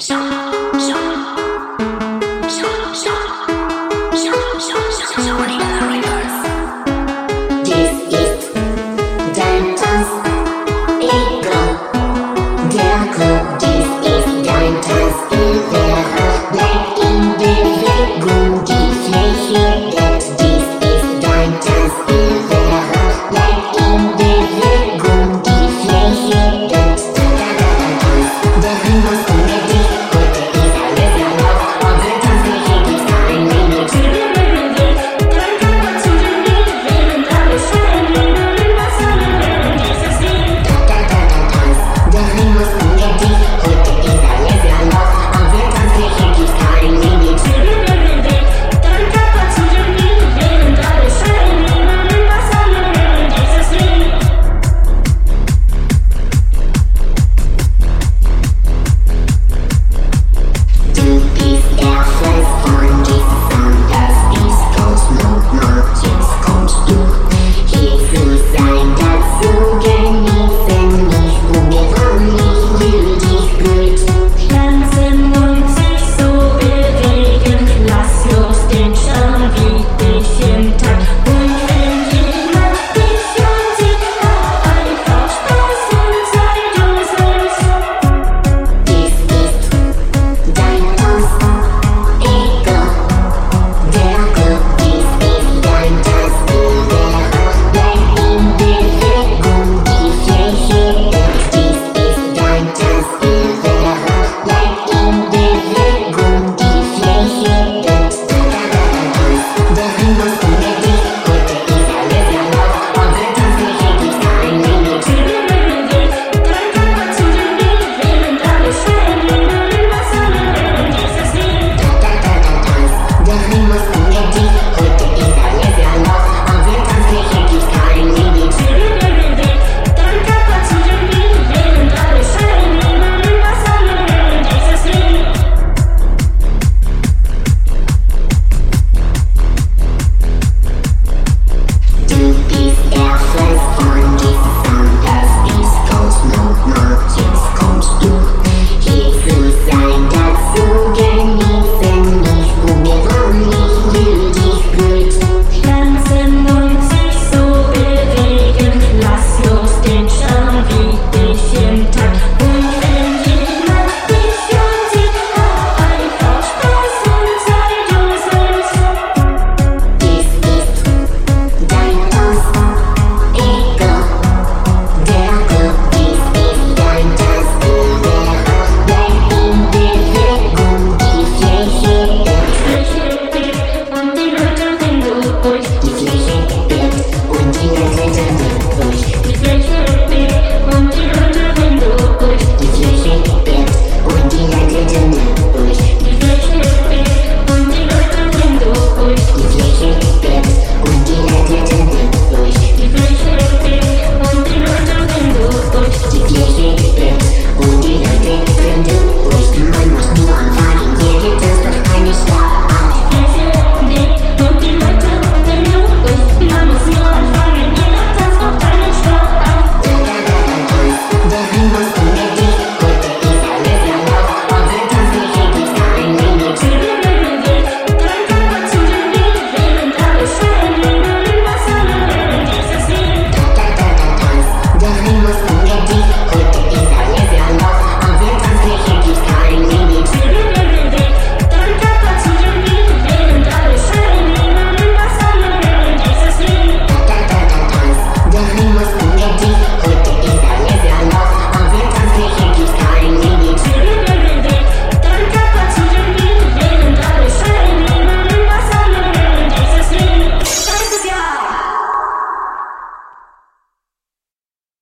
さあ。